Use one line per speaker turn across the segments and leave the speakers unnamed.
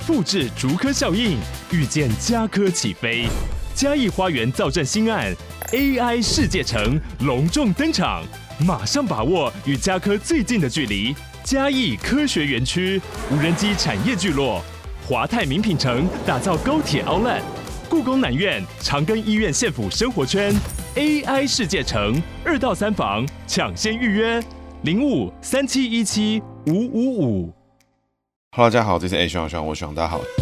复制竹科效应，遇见嘉科起飞。嘉义花园造镇新案 AI 世界城隆重登场，马上把握与嘉科最近的距离。嘉义科学园区无人机产业聚落，华泰名品城打造高铁 Outlet，故宫南院长庚医院县府生活圈 AI 世界城二到三房抢先预约零五三七一七五五五。
哈喽，大家好，这是 A 徐朗，我徐朗，大家好。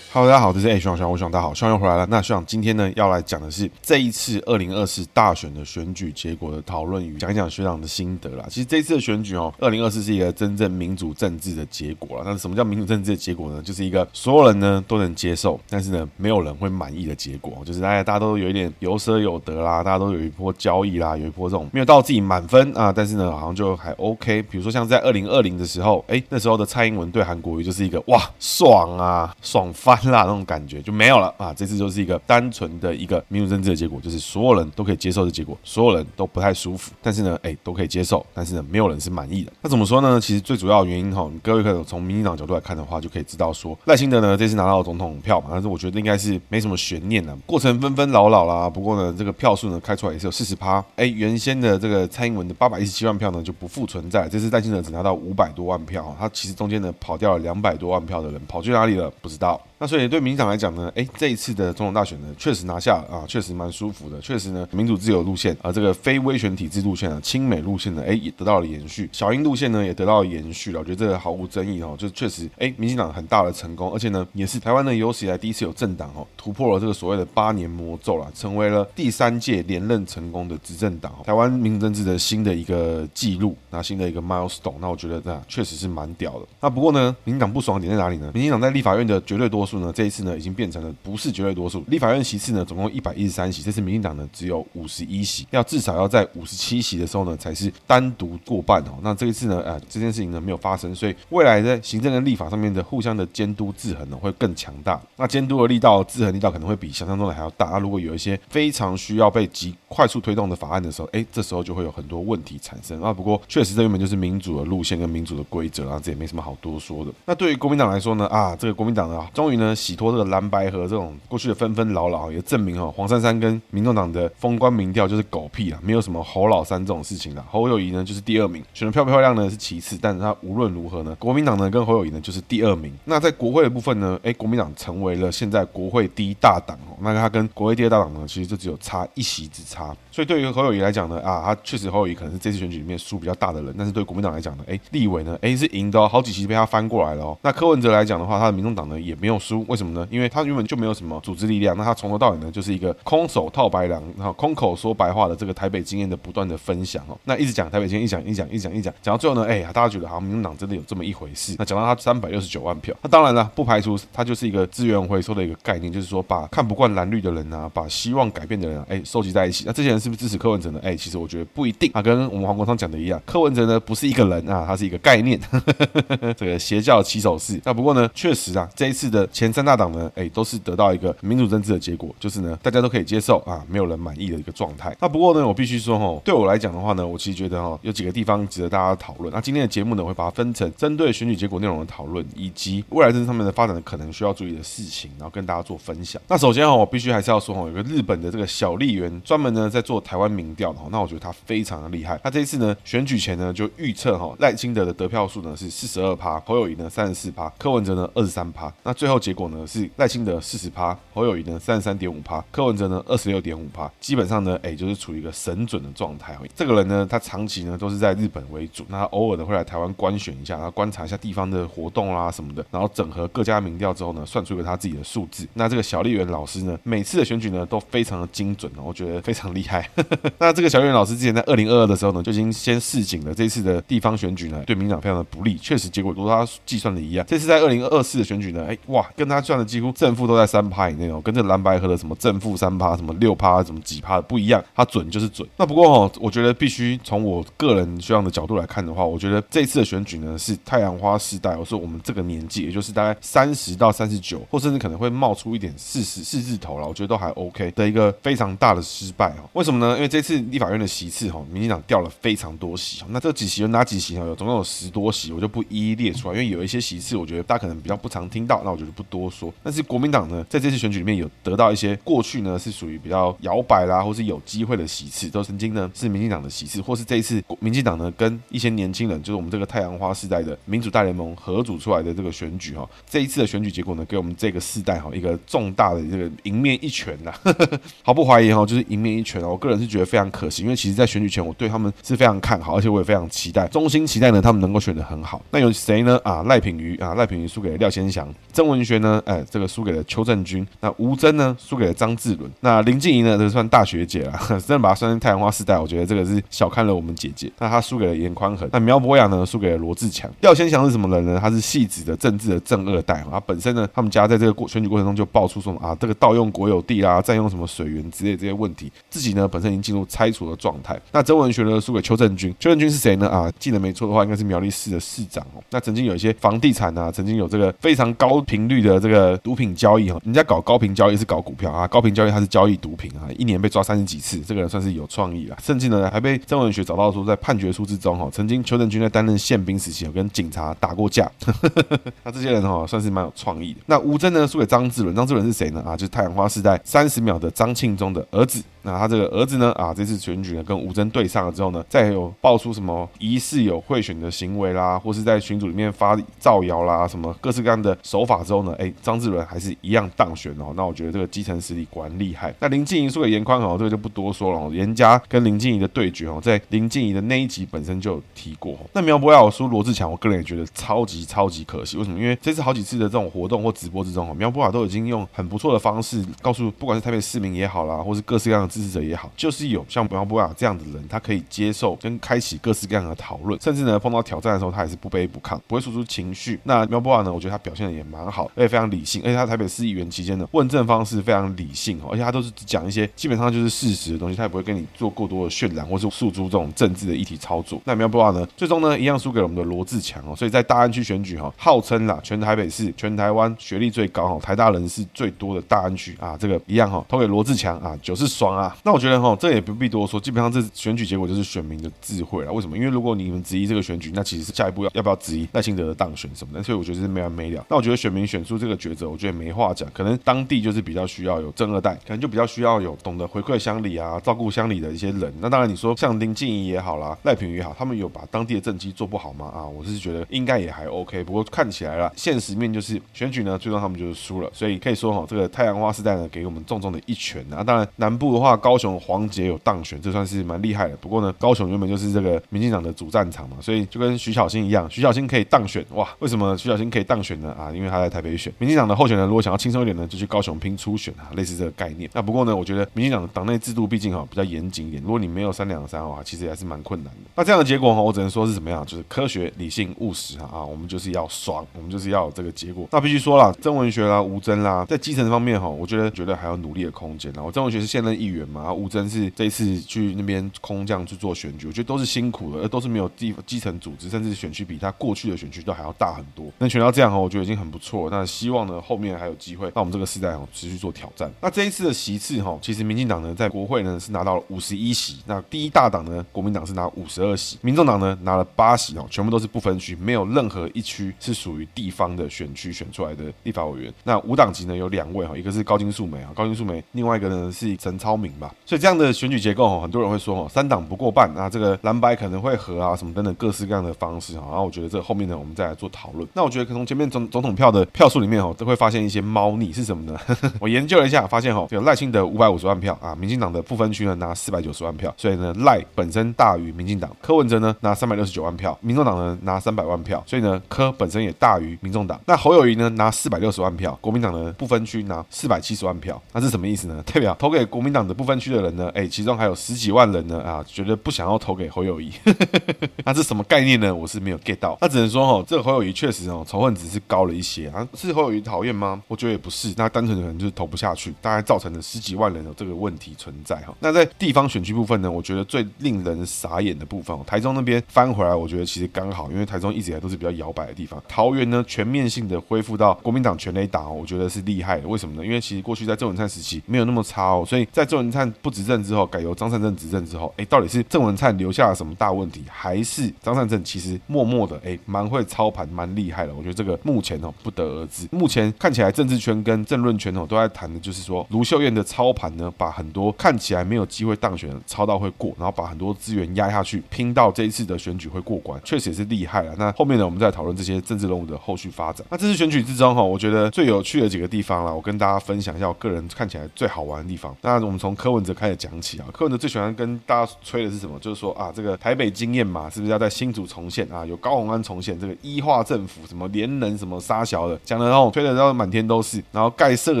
哈喽，大家好，这是哎，徐朗，我徐朗，大家好，徐朗又回来了。那徐朗今天呢，要来讲的是这一次二零二四大选的选举结果的讨论与讲一讲学长的心得啦。其实这一次的选举哦，二零二四是一个真正民主政治的结果了。那什么叫民主政治的结果呢？就是一个所有人呢都能接受，但是呢没有人会满意的结果。就是大家大家都有一点有舍有得啦，大家都有一波交易啦，有一波这种没有到自己满分啊，但是呢好像就还 OK。比如说像在二零二零的时候，哎，那时候的蔡英文对韩国瑜就是一个哇爽啊，爽翻。那种感觉就没有了啊！这次就是一个单纯的一个民主政治的结果，就是所有人都可以接受的结果，所有人都不太舒服，但是呢，哎，都可以接受，但是呢，没有人是满意的。那怎么说呢？其实最主要的原因哈，各位可以从民进党角度来看的话，就可以知道说，赖清德呢这次拿到总统票嘛，但是我觉得应该是没什么悬念的，过程纷纷扰扰啦。不过呢，这个票数呢开出来也是有四十趴，哎，原先的这个蔡英文的八百一十七万票呢就不复存在，这次赖清德只拿到五百多万票，他其实中间呢跑掉了两百多万票的人，跑去哪里了？不知道。那所以对民进党来讲呢，哎，这一次的总统大选呢，确实拿下啊，确实蛮舒服的，确实呢，民主自由路线啊，这个非威权体制路线啊，亲美路线呢，哎，也得到了延续，小英路线呢也得到了延续了，我觉得这个毫无争议哦，就确实，哎，民进党很大的成功，而且呢，也是台湾呢有史以来第一次有政党哦突破了这个所谓的八年魔咒了，成为了第三届连任成功的执政党，台湾民主政治的新的一个记录，那新的一个 milestone，那我觉得这样确实是蛮屌的。那不过呢，民进党不爽点在哪里呢？民进党在立法院的绝对多数呢，这一次呢已经。变成了不是绝对多数，立法院席次呢总共一百一十三席，这次民进党呢只有五十一席，要至少要在五十七席的时候呢才是单独过半哦。那这一次呢，呃，这件事情呢没有发生，所以未来在行政跟立法上面的互相的监督制衡呢会更强大。那监督的力道、制衡力道可能会比想象中的还要大。那如果有一些非常需要被急快速推动的法案的时候，哎，这时候就会有很多问题产生啊。不过确实这原本就是民主的路线跟民主的规则啊，这也没什么好多说的。那对于国民党来说呢，啊，这个国民党呢终于呢洗脱这个蓝白河这种过去的纷纷扰扰，也证明哈黄珊珊跟民众党的封官民调就是狗屁啊，没有什么侯老三这种事情的。侯友谊呢就是第二名，选的漂不漂亮呢是其次，但是他无论如何呢，国民党呢跟侯友谊呢就是第二名。那在国会的部分呢，哎，国民党成为了现在国会第一大党哦，那他跟国会第二大党呢，其实就只有差一席之差。所以对于侯友谊来讲呢，啊，他确实侯友谊可能是这次选举里面输比较大的人，但是对国民党来讲呢，哎，立委呢，哎是赢的哦，好几席被他翻过来了哦。那柯文哲来讲的话，他的民众党呢也没有输，为什么呢？因为他原本就没有什么组织力量，那他从头到尾呢就是一个空手套白狼，然后空口说白话的这个台北经验的不断的分享哦。那一直讲台北经验，一讲一讲一讲一讲，讲到最后呢，哎，大家觉得好像民进党真的有这么一回事。那讲到他三百六十九万票，那当然了，不排除他就是一个资源回收的一个概念，就是说把看不惯蓝绿的人啊，把希望改变的人啊，哎，收集在一起。那这些人是不是支持柯文哲呢？哎，其实我觉得不一定啊，跟我们黄国昌讲的一样，柯文哲呢不是一个人啊，他是一个概念，这个邪教起手式。那不过呢，确实啊，这一次的前三大党呢，哎，都是得到一个民主政治的结果，就是呢，大家都可以接受啊，没有人满意的一个状态。那不过呢，我必须说哈，对我来讲的话呢，我其实觉得哈，有几个地方值得大家讨论。那今天的节目呢，我会把它分成针对选举结果内容的讨论，以及未来政治上面的发展的可能需要注意的事情，然后跟大家做分享。那首先哈，我必须还是要说哈，有个日本的这个小笠原，专门呢在做台湾民调的哈，那我觉得他非常的厉害。他这一次呢，选举前呢就预测哈，赖清德的得票数呢是四十二趴，侯友宜呢三十四趴，柯文哲呢二十三趴。那最后结果呢是赖清德四十趴，侯友谊呢三十三点五趴，柯文哲呢二十六点五趴。基本上呢，哎，就是处于一个神准的状态。这个人呢，他长期呢都是在日本为主，那他偶尔的会来台湾观选一下，然后观察一下地方的活动啦什么的，然后整合各家民调之后呢，算出一个他自己的数字。那这个小丽媛老师呢，每次的选举呢都非常的精准，我觉得非常厉害。那这个小丽媛老师之前在二零二二的时候呢，就已经先示警了，这次的地方选举呢，对民党非常的不利，确实结果都他计算的一样。这次在二零二四的选举呢，哎哇，跟他赚的几乎正负都在三趴以内哦，跟这蓝白合的什么正负三趴、什么六趴、什么几趴的不一样，他准就是准。那不过哦，我觉得必须从我个人这样的角度来看的话，我觉得这次的选举呢是太阳花世代，我说我们这个年纪，也就是大概三十到三十九，或甚至可能会冒出一点四十四字头了，我觉得都还 OK 的一个非常大的失败哦。为什么呢？因为这次立法院的席次哈，民进党掉了非常多席，那这几席有哪几席呢？有总共有十多席，我就不一一列出来，因为有一些席次我觉得大家可能比较不常听到，那我觉得不多说。但是国民党呢，在这次选举里面有得到一些过去呢是属于比较摇摆啦，或是有机会的席次，都曾经呢是民进党的席次，或是这一次民进党呢跟一些年轻人，就是我们这个太阳花世代的民主大联盟合组出来的这个选举哈，这一次的选举结果呢，给我们这个世代哈一个重大的这个迎面一拳呐，毫不怀疑哈，就是迎面一拳啊！我个人是觉得非常可惜，因为其实在选举前我对他们是非常看好，而且我也非常期待，衷心期待呢他们能够选得很好。那有谁呢？啊，赖品妤啊，赖品妤输给了廖先祥，曾文学呢，哎，这个输给了邱正军，那吴峥呢输给了张志伦，那林静怡呢，这算大学姐啦，真的把她算成太阳花世代，我觉得这个是小看了我们姐姐。那她输给了严宽恒，那苗博雅呢输给了罗志强。廖先祥是什么人呢？他是戏子的政治的正二代啊，本身呢他们家在这个过选举过程中就爆出说啊，这个盗用国有地啦，占用什么水源之类这些问题，自己呢本身已经进入拆除的状态。那曾文学呢输给邱正军，邱正军是谁呢？啊，记得没错的话，应该是苗栗市的市长哦。那曾经有一些房地产啊，曾经有这个非常高频率的的这个毒品交易哈，人家搞高频交易是搞股票啊，高频交易他是交易毒品啊，一年被抓三十几次，这个人算是有创意了。甚至呢还被曾文学找到说，在判决书之中哈，曾经邱正军在担任宪兵时期有跟警察打过架，那这些人哈算是蛮有创意的。那吴征呢输给张志伦，张志伦是谁呢？啊，就是太阳花时代三十秒的张庆忠的儿子。那他这个儿子呢？啊，这次选举呢跟吴峥对上了之后呢，再有爆出什么疑似有贿选的行为啦，或是在群组里面发造谣啦，什么各式各样的手法之后呢，哎，张智伦还是一样当选哦。那我觉得这个基层实力果然厉害。那林静怡输给严宽哦，这个就不多说了。哦。严家跟林静怡的对决哦，在林静怡的那一集本身就有提过。那苗博雅输罗志强，我个人也觉得超级超级可惜。为什么？因为这次好几次的这种活动或直播之中哦，苗博雅都已经用很不错的方式告诉，不管是台北市民也好啦，或是各式各样的支持者也好，就是有像苗博雅这样的人，他可以接受跟开启各式各样的讨论，甚至呢碰到挑战的时候，他也是不卑不亢，不会输出情绪。那苗博雅呢，我觉得他表现的也蛮好，而且非常理性，而且他台北市议员期间呢，问政方式非常理性，而且他都是只讲一些基本上就是事实的东西，他也不会跟你做过多的渲染或是诉诸这种政治的议题操作。那苗博雅呢，最终呢一样输给了我们的罗志强哦，所以在大安区选举哈，号称啦全台北市全台湾学历最高哈，台大人士最多的大安区啊，这个一样哈，投给罗志强啊，就是爽啊。那我觉得哈，这也不必多说，基本上这选举结果就是选民的智慧了。为什么？因为如果你们质疑这个选举，那其实是下一步要要不要质疑赖清德的当选什么的。所以我觉得是没完没了。那我觉得选民选出这个抉择，我觉得没话讲。可能当地就是比较需要有正二代，可能就比较需要有懂得回馈乡里啊、照顾乡里的一些人。那当然你说像林静怡也好啦、赖品妤也好，他们有把当地的政绩做不好吗？啊，我是觉得应该也还 OK。不过看起来啦，现实面就是选举呢，最终他们就是输了。所以可以说哈，这个太阳花世代呢，给我们重重的一拳啊。当然南部的话，高雄黄捷有当选，这算是蛮厉害的。不过呢，高雄原本就是这个民进党的主战场嘛，所以就跟徐小新一样，徐小新可以当选哇？为什么徐小新可以当选呢？啊，因为他在台北选。民进党的候选人如果想要轻松一点呢，就去高雄拼初选啊，类似这个概念。那不过呢，我觉得民进党的党内制度毕竟哈比较严谨一点，如果你没有三两三的话，其实还是蛮困难的。那这样的结果哈，我只能说是怎么样，就是科学、理性、务实啊，我们就是要爽，我们就是要有这个结果。那必须说了，曾文学啦、吴峥啦，在基层方面哈，我觉得觉得还有努力的空间。然后曾文学是现任议员嘛，吴峥是这一次去那边空降去做选举，我觉得都是辛苦的，而都是没有地基层组织，甚至选区比他过去的选区都还要大很多。能选到这样哈，我觉得已经很不错了。那希望呢，后面还有机会，让我们这个世代哈持续做挑战。那这一次的席次哈，其实民进党呢在国会呢是拿到了五十一席，那第一大党呢国民党是拿五十二席，民众党呢拿了八席哦，全部都是不分区，没有任何一区是属于地方的选区选出来的立法委员。那五党籍呢有两位哈，一个是高金素梅啊，高金素梅，另外一个呢是陈超明吧。所以这样的选举结构哈，很多人会说哦，三党不过半那，这个蓝白可能会合啊什么等等各式各样的方式哈。然后我觉得这后面呢，我们再来做讨论。那我觉得可从前面总总统票的票数里面哦，都会发现一些猫腻是什么呢？我研究了一下，发现哦，这个赖清德五百五十万票啊，民进党的不分区呢拿四百九十万票，所以呢赖本身大于民进党。柯文哲呢拿三百六十九万票，民众党呢拿三百万票，所以呢柯本身也大于民众党。那侯友谊呢拿四百六十万票，国民党的不分区拿四百七十万票，那是什么意思呢？代表投给国民党的不分区的人呢，哎，其中还有十几万人呢啊，觉得不想要投给侯友谊，那是什么概念呢？我是没有 get 到。那只能说哦，这个侯友谊确实哦，仇恨值是高了一些啊。是侯友谊讨厌吗？我觉得也不是，那单纯的可能就是投不下去，大概造成了十几万人有这个问题存在哈。那在地方选区部分呢，我觉得最令人傻眼的部分，台中那边翻回来，我觉得其实刚好，因为台中一直以来都是比较摇摆的地方。桃园呢，全面性的恢复到国民党全垒打，我觉得是厉害的。为什么呢？因为其实过去在郑文灿时期没有那么差哦，所以在郑文灿不执政之后，改由张善政执政之后，哎，到底是郑文灿留下了什么大问题，还是张善政其实默默的哎蛮会操盘，蛮厉害的？我觉得这个目前哦不得而知。目前看起来政治圈跟政论圈哦都在谈的就是说，卢秀燕的操盘呢，把很多看起来没有机会当选的操到会过，然后把很多资源压下去，拼到这一次的选举会过关，确实也是厉害了。那后面呢，我们再讨论这些政治人物的后续发展。那这次选举之中哈，我觉得最有趣的几个地方啦，我跟大家分享一下我个人看起来最好玩的地方。那我们从柯文哲开始讲起啊，柯文哲最喜欢跟大家吹的是什么？就是说啊，这个台北经验嘛，是不是要在新竹重现啊？有高虹安重现这个一化政府，什么连人什么杀小的，讲的然后吹的然后满天都是，然后盖社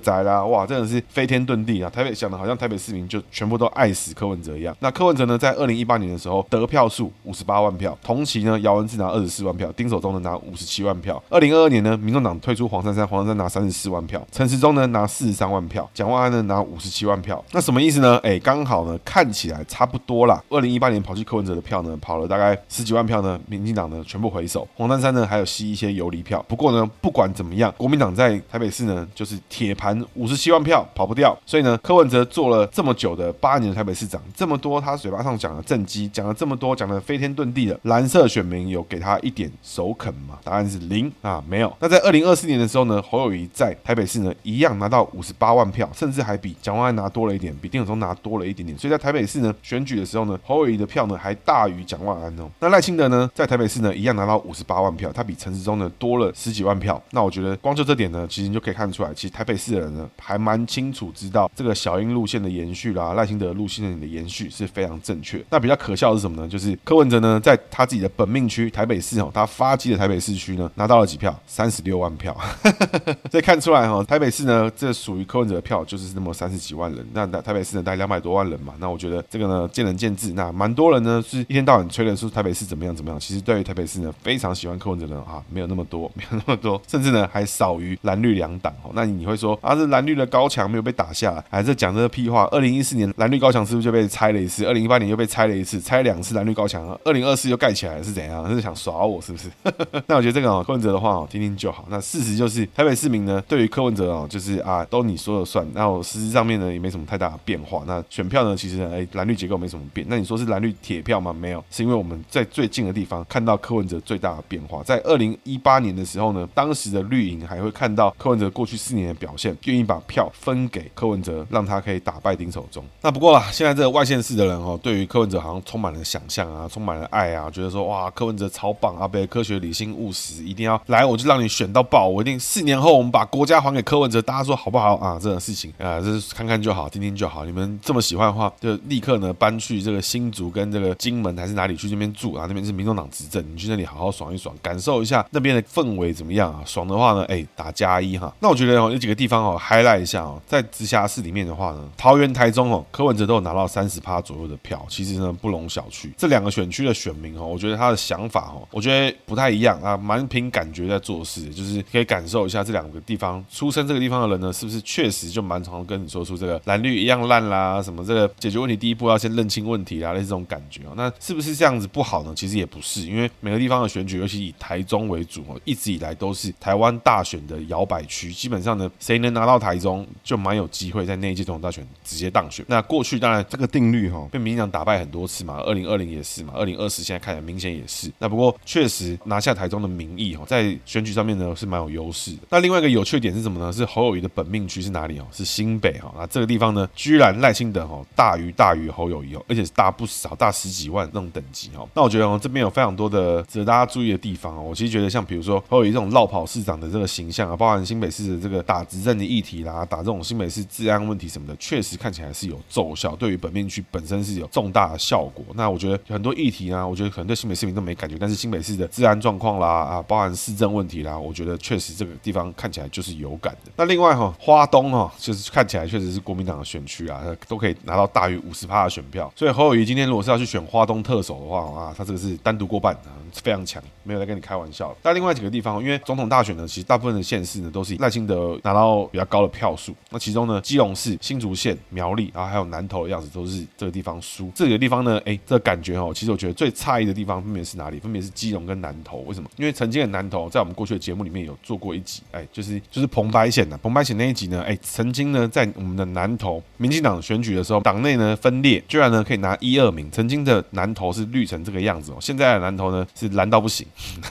宅啦，哇，真的是飞天遁地啊！台北想的好像台北市民就全部都爱死柯文哲一样。那柯文哲呢，在二零一八年的时候得票数五十八万票，同期呢，姚文智拿二十四万票，丁守中呢拿五十七万票。二零二二年呢，民众党推出黄珊珊，黄珊珊拿三十四万票，陈时中呢拿四十三万票，蒋万安呢拿五十七万票。那什么意思呢？哎，刚好呢，看起来差不多啦。二零一八年跑去柯文哲的票呢，跑了大概十几万票呢，民进党呢全部回首，黄珊珊呢还有吸一些游离票。不过呢，不管怎么样，国民党在台北市呢就是铁盘五十七万票跑不掉。所以呢，柯文哲做了这么久的八年的台北市长，这么多他嘴巴上讲的政绩，讲了这么多，讲的飞天遁地的，蓝色选民有给他一点首肯吗？答案是零啊，没有。那在二零二四年的时候呢，侯友谊在台北市呢一样拿到五十八万票，甚至还比蒋万安拿多了一点，比丁守中拿多了一点点。所以在台北市呢选举的时候呢，侯友宜的票呢还大于蒋万安哦。那赖清德呢在台北市呢一样拿到五十八万票，他比陈时中呢多了十几万票。那我觉得光就这点呢，其实你就可以看出来，其实台北市的人呢还蛮清楚知道这个小英路线的延续啦，赖清德路线的延续是非常正确。那比较可笑的是什么呢？就是柯文哲呢在他自己的本命区台北市哦，他发迹的台北市区呢拿到了几票？三十六万票。所以看出来哈，台北市呢这属于柯文哲的票就是那么三十几万人。那台台北市呢大概两百多万人嘛。那我觉得这个呢见仁见智。那蛮多人呢是一天到晚吹的说台北市怎么样怎么样。其实对于台北市呢非常喜欢柯文哲的人啊没有那么多，没有那么多，甚至呢还少于蓝绿两党哦。那你会说啊，是蓝绿的高墙没有被打下，还是讲这个屁话？二零一四年蓝绿高墙是不是就被拆了一次？二零一八年又被拆了一次，拆两次蓝绿高墙，二零二四又盖起来，是怎样？是想耍我是不是？那我觉得这个啊柯文哲的话哦听听就好。那事实就是台北市民呢对于柯文哲哦就是啊都你说了算。那我实质上面呢也没什么太大变化。那选票呢其实哎蓝绿结构没什么变。那你说是蓝绿铁票吗？没有，是因为我们在最近的地方看到柯文哲最大的变化。在二零一八年的时候呢，当时的绿营还会看到柯文哲过去四年的表现，愿意把票分给柯文哲，让他可以打败丁守中。那不过啦，现在这个外县市的人哦，对于柯文哲好像充满了想象啊，充满了爱啊，觉得说哇，柯文哲超棒啊，被科学、理性、务实，一定要来，我就让你选到爆，我一定四年后我们把国家还给柯文哲，大家说好不好啊？这种事情啊，这是看看就好，听听就好。好你们这么喜欢的话，就立刻呢搬去这个新竹跟这个金门还是哪里去这边住啊？那边是民众党执政，你去那里好好爽一爽，感受一下那边的氛围怎么样啊？爽的话呢，哎，打加一哈。那我觉得哦，有几个地方哦，highlight 一下哦，在直辖市里面的话呢，桃园、台中哦，柯文哲都有拿到三十趴左右的票，其实呢不容小觑。这两个选区的选民哦，我觉得他的想法哦，我觉得不太一样啊，蛮凭感觉在做事，就是可以感受一下这两个地方出生这个地方的人呢，是不是确实就蛮常跟你说出这个蓝绿一样烂啦，什么这个解决问题第一步要先认清问题啦，类似这种感觉哦。那是不是这样子不好呢？其实也不是，因为每个地方的选举，尤其以台中为主哦，一直以来都是台湾大选的摇摆区，基本上呢，谁能拿到台中，就蛮有机会在那一届总统大选直接当选。那过去当然这个定律哈，被民进党打败很多次嘛，二零二零也是嘛，二零二四现在看起来明显也是。那不过确实拿下台中的民意哈，在选举上面呢是蛮有优势的。那另外一个有趣点是什么呢？是侯友谊的本命区是哪里哦？是新北哈。那这个地方呢，居居然赖清德哦大于大于侯友宜哦，而且是大不少，大十几万那种等级哦。那我觉得哦，这边有非常多的值得大家注意的地方哦。我其实觉得像比如说侯友谊这种落跑市长的这个形象啊，包含新北市的这个打执政的议题啦，打这种新北市治安问题什么的，确实看起来是有奏效，对于本命区本身是有重大的效果。那我觉得很多议题呢，我觉得可能对新北市民都没感觉，但是新北市的治安状况啦啊，包含市政问题啦，我觉得确实这个地方看起来就是有感的。那另外哈，花东哈，就是看起来确实是国民党的选区啊，都可以拿到大于五十趴的选票。所以侯友宜今天如果是要去选花东特首的话啊，他这个是单独过半啊，非常强，没有在跟你开玩笑。那另外几个地方，因为总统大选呢，其实大部分的县市呢都是赖清德拿到比较高的票数。那其中呢，基隆市、新竹县、苗栗，然后还有南投的样子，都是这个地方输。这几个地方呢，哎，这感觉哦，其实我觉得最诧异的地方分别是哪里？分别是基隆跟南投。为什么？因为曾经的南投在我们过去的节目里面有做过一集，哎，就是就是彭百显的彭百显那一集呢，哎，曾经呢在我们的南投民进党选举的时候，党内呢分裂，居然呢可以拿一二名。曾经的南投是绿成这个样子哦，现在的南投呢是蓝到不行。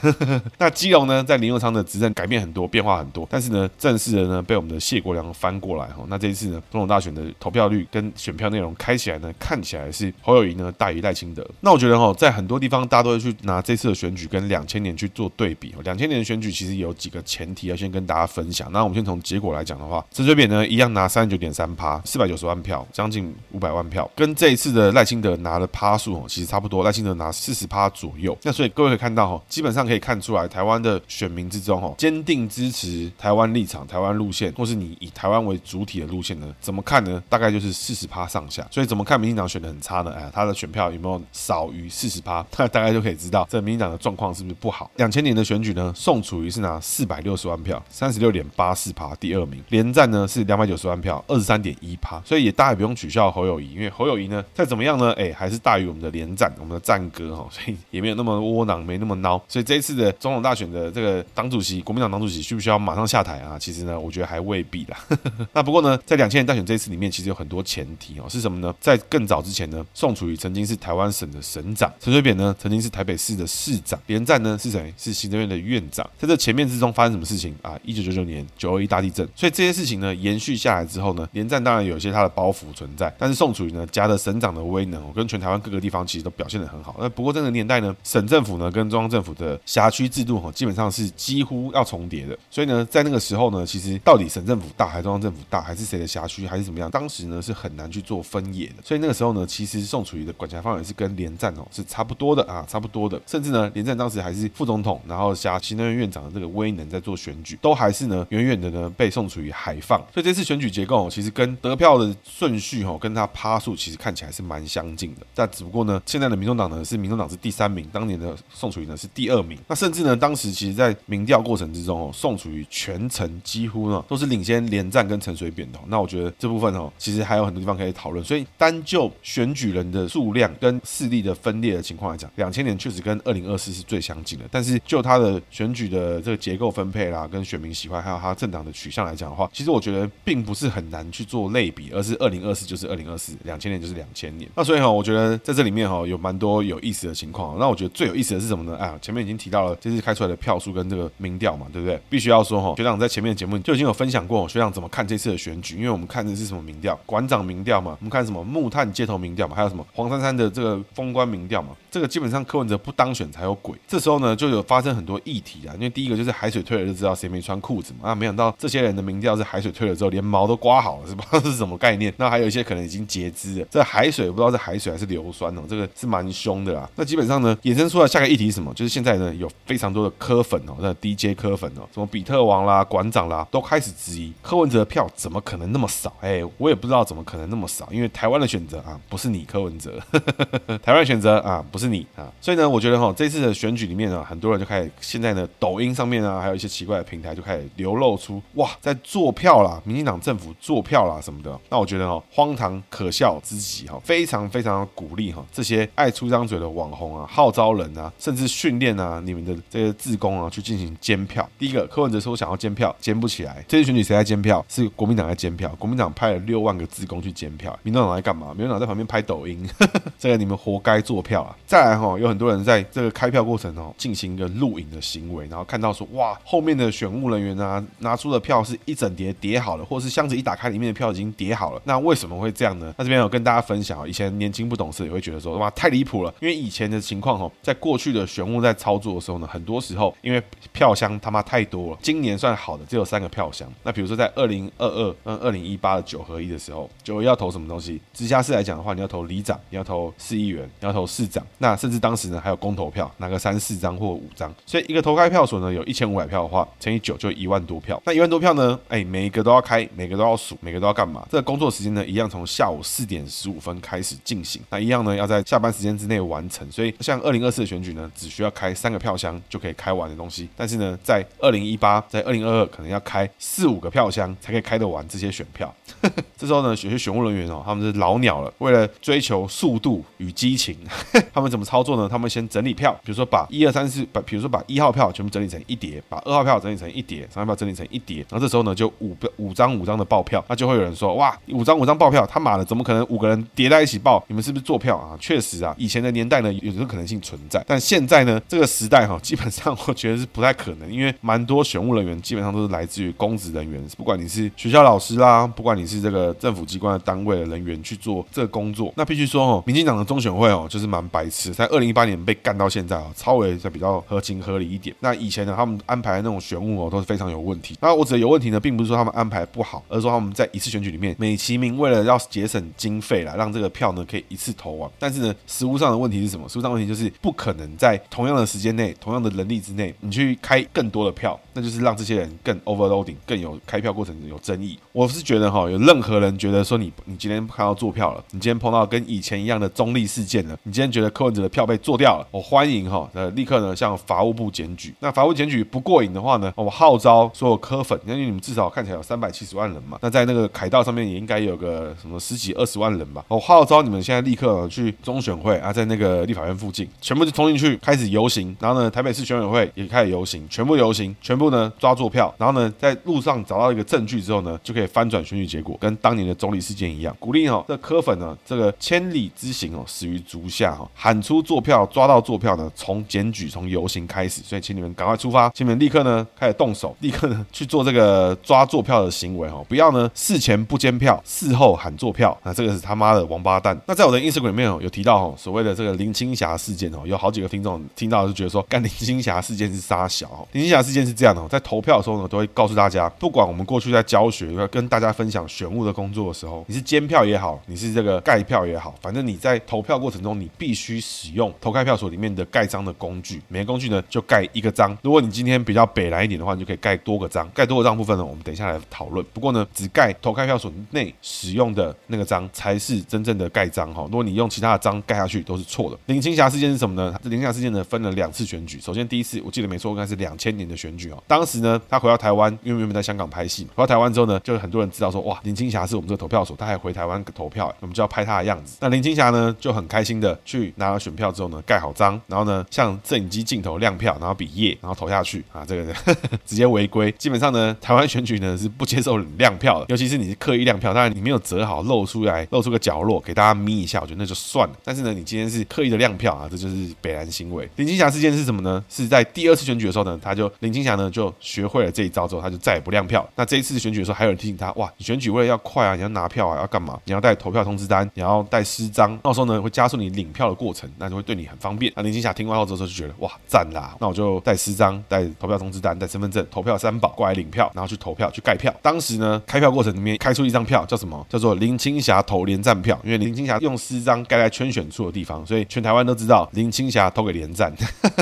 那基隆呢，在林右昌的执政改变很多，变化很多，但是呢，正式的呢被我们的谢国梁翻过来哈。那这一次呢，总统大选的投票率跟选票内容开起来呢，看起来是侯友宜呢大于赖清德。那我觉得哈，在很多地方大家都会去拿这次的选举跟两千年去做对比。两千年的选举其实有几个前提要先跟大家分享。那我们先从结果来讲的话，陈水扁呢一样拿三十九点三趴，四百九十万票，将近五百万票，跟这一次的赖清德拿的趴数哦，其实差不多。赖清德拿四十趴左右。那所以各位可以看到哈，基本上可以看出来，台湾的选民之中哦，坚定支持台湾立场、台湾路线，或是你以台湾为主体的路线呢，怎么看呢？大概就是四十趴上下。所以怎么看民进党选的很差呢？哎，他的选票有没有少于四十趴？那 大概就可以知道这民进党的状况是不是不好。两千年的选举呢，宋楚瑜是拿四百六十万票，三十六点八四趴，第二名。连战呢是两百九十万票，二十三点一趴。所以也大家也不用取笑侯友宜，因为侯友宜呢再怎么样呢，哎，还是大于我们的连战，我们的战歌哈，所以也没有那么窝囊，没那么孬。所以这一次的总统大选的这个党主席，国民党党主席需不需要马上下台啊？其实呢，我觉得还未必啦。那不过呢，在两千年大选这一次里面，其实有很多前提哦，是什么呢？在更早之前呢，宋楚瑜曾经是台湾省的省长，陈水扁呢曾经是台北市的市长，连战呢是谁？是行政院的院长。在这前面之中发生什么事情啊？一九九九年九二一大地震，所以这些事情呢延续下来之后呢，连战当然有些他的包袱存在，但是宋楚瑜呢夹着省长的威能，我跟全台湾各个地方其实都表现得很好。那不过这个年代呢，省政府呢跟中央政府的辖区制度哈，基本上是几乎要重叠的。所以呢，在那个时候呢，其实到底省政府大还是中央政府大，还是谁的辖区还是怎么样？当时呢是很难去做分野的。所以那个时候呢，其实宋楚瑜的管辖范围是跟连战哦是差不多的啊，差不多的。甚至呢，连战当时还是副总统，然后辖行政院院长的这个威能在做选举，都还是呢远远的呢被宋楚瑜海放。所以这次选举结构其实跟得票的顺序哈，跟他趴数其实看起来是蛮相近的。但只不过呢，现在的民众党呢是民众党是第三名，当年的宋楚瑜呢是第二名。那甚至呢，当时其实在民调过程之中哦，宋楚瑜全程几乎呢都是领先连战跟陈水扁的。那我觉得这部分哦，其实还有很多地方可以讨论。所以单就选举人的数量跟势力的分裂的情况来讲，两千年确实跟二零二四是最相近的。但是就他的选举的这个结构分配啦，跟选民喜欢还有他政党的取向来讲的话，其实我觉得并不是很难去做类比，而是二零二四就是二零二四，两千年就是两千年。那所以哈，我觉得在这里面哈有蛮多有意思的情况。那我觉得最有意思的是什么呢？啊，前面已经提到了这次开出来的票数跟这个民调嘛，对不对？必须要说哈，学长在前面的节目就已经有分享过，学长怎么看这次的选举？因为我们看的是什么民调？馆长民调嘛，我们看什么木炭街头民调嘛，还有什么黄珊珊的这个封关民调嘛？这个基本上柯文哲不当选才有鬼。这时候呢，就有发生很多议题啊。因为第一个就是海水退了就知道谁没穿裤子嘛。啊，没想到这些人的民调是海水退了之后连毛都刮好了，是不知道是什么概念。概念那还有一些可能已经截肢了。这海水不知道是海水还是硫酸哦，这个是蛮凶的啦。那基本上呢，衍生出来下个议题是什么？就是现在呢有非常多的柯粉哦，那 DJ 柯粉哦，什么比特王啦、馆长啦，都开始质疑柯文哲的票怎么可能那么少？哎，我也不知道怎么可能那么少，因为台湾的选择啊不是你柯文哲，台湾选择啊不是你啊，所以呢，我觉得哈这次的选举里面啊，很多人就开始现在呢抖音上面啊，还有一些奇怪的平台就开始流露出哇，在做票啦，民进党政府做票啦什么的。那我我觉得哈荒唐可笑之极哈，非常非常鼓励哈这些爱出张嘴的网红啊，号召人啊，甚至训练啊你们的这些志工啊去进行监票。第一个柯文哲说想要监票，监不起来。这次选举谁在监票？是国民党在监票，国民党派了六万个志工去监票，民进党在干嘛？民进党在旁边拍抖音，这个你们活该做票啊！再来哈，有很多人在这个开票过程哦进行一个录影的行为，然后看到说哇，后面的选务人员啊拿出的票是一整叠叠好的，或是箱子一打开里面的票已经叠好了。那为什么会这样呢？那这边有跟大家分享，以前年轻不懂事也会觉得说哇太离谱了，因为以前的情况哦，在过去的选务在操作的时候呢，很多时候因为票箱他妈太多了，今年算好的只有三个票箱。那比如说在二零二二跟二零一八的九合一的时候，九要投什么东西？直辖市来讲的话，你要投里长，你要投市议员，你要投市长。那甚至当时呢还有公投票，拿个三四张或五张。所以一个投开票所呢有一千五百票的话，乘以九就一万多票。那一万多票呢，哎，每一个都要开，每个都要数，每个都要干嘛？这个工作作时间呢，一样从下午四点十五分开始进行。那一样呢，要在下班时间之内完成。所以像二零二四的选举呢，只需要开三个票箱就可以开完的东西。但是呢，在二零一八，在二零二二，可能要开四五个票箱才可以开得完这些选票。这时候呢，有些选务人员哦，他们是老鸟了，为了追求速度与激情，他们怎么操作呢？他们先整理票，比如说把一二三四，把比如说把一号票全部整理成一叠，把二号票整理成一叠，三号票整理成一叠。然后这时候呢，就五五张五张的报票，那就会有人说，哇，五张五张报票，他妈的，怎么可能五个人叠在一起报？你们是不是做票啊？确实啊，以前的年代呢，有这个可能性存在，但现在呢，这个时代哈，基本上 我觉得是不太可能，因为蛮多选务人员基本上都是来自于公职人员，不管你是学校老师啦，不管你是这个政府机关的单位的人员去做这个工作，那必须说哦，民进党的中选会哦，就是蛮白痴，在二零一八年被干到现在啊，稍微才比较合情合理一点。那以前呢，他们安排的那种选务哦，都是非常有问题。那我指的有问题呢，并不是说他们安排不好，而是说他们在一次选举里面每美其名为了要节省经费来让这个票呢可以一次投完。但是呢，实务上的问题是什么？实务上问题就是不可能在同样的时间内、同样的人力之内，你去开更多的票，那就是让这些人更 overloading，更有开票过程有争议。我是觉得哈，有任何人觉得说你你今天看到做票了，你今天碰到跟以前一样的中立事件了，你今天觉得柯文哲的票被做掉了，我欢迎哈，呃，立刻呢向法务部检举。那法务检举不过瘾的话呢，我号召所有柯粉，因为你们至少看起来有三百七十万人嘛，那在那个凯道上面也应该有个什么十几二十万人吧。我号召你们现在立刻去中选会啊，在那个立法院附近，全部就冲进去开始游行，然后呢，台北市选委会也开始游行，全部游行，全部呢抓坐票，然后呢，在路上找到一个证据之后呢，就可以翻转选举结果，跟当年的总理事件一样。鼓励哦，这柯粉呢，这个千里之行哦，始于足下哈，喊出坐票，抓到坐票呢，从检举，从游行开始，所以请你们赶快出发，请你们立刻呢开始动手，立刻呢去做这个抓坐票的行为哦，不要呢事前不监票，事后喊做票，那这个是他妈的王八蛋。那在我的 Instagram 里面，有提到，所谓的这个林青霞事件哦，有好几个听众听到就觉得说，干林青霞事件是杀小，林青霞事件是这样的，在投票的时候呢，都会告诉大家，不管我们过去在教学，要跟大家分享选务的工作的时候，你是监票也好，你是这个盖票也好，反正你在投票过程中，你必须使用投开票所里面的盖章的工具，每个工具呢就盖一个章。如果你今天比较北来一点的话，你就可以盖多个章。盖多个章部分呢，我们等一下来讨论。不过呢，只盖投开票所内使用的那个章才是真正的盖章哈。如果你用其他的章盖下去，都是错的。林青霞事件是什么呢？林青霞事件呢分了两次选举。首先第一次我记得没错，应该是两千年的选举哦。当时呢，他回到台湾，因为原本在香港拍戏，回到台湾之后呢，就很多人知道说，哇，林青霞是我们这个投票所，他还回台湾投票，我们就要拍他的样子。那林青霞呢就很开心的去拿了选票之后呢，盖好章，然后呢向摄影机镜头亮票，然后比耶，然后投下去啊，这个呵呵 直接违规。基本上呢，台湾选举呢是不接受亮票的，尤其是你是刻意亮票，当然你没有折好露出来，露出个角落给大家眯一下，我觉得那就算了。但是呢，你今天是刻意的亮票啊，这就是北蓝行为。林青霞事件是什么呢？是在第二次选举的时候呢，他就林青霞呢就学会了这一招之后，他就再也不亮票。那这一次选举的时候，还有人提醒他，哇，你选举为了要快啊，你要拿票啊，要干嘛？你要带投票通知单，你要带私章，到时候呢会加速你领票的过程，那就会对你很方便。那林青霞听完后之后就觉得，哇，赞啦！那我就带私章、带投票通知单、带身份证、投票三宝过来领票，然后去投票去盖票。当时呢，开票过程里面开出一张票，叫什么？叫做林青霞投连战票，因为林青霞用私章盖在圈选处的地方，所以全台湾都知道林青霞投给连战。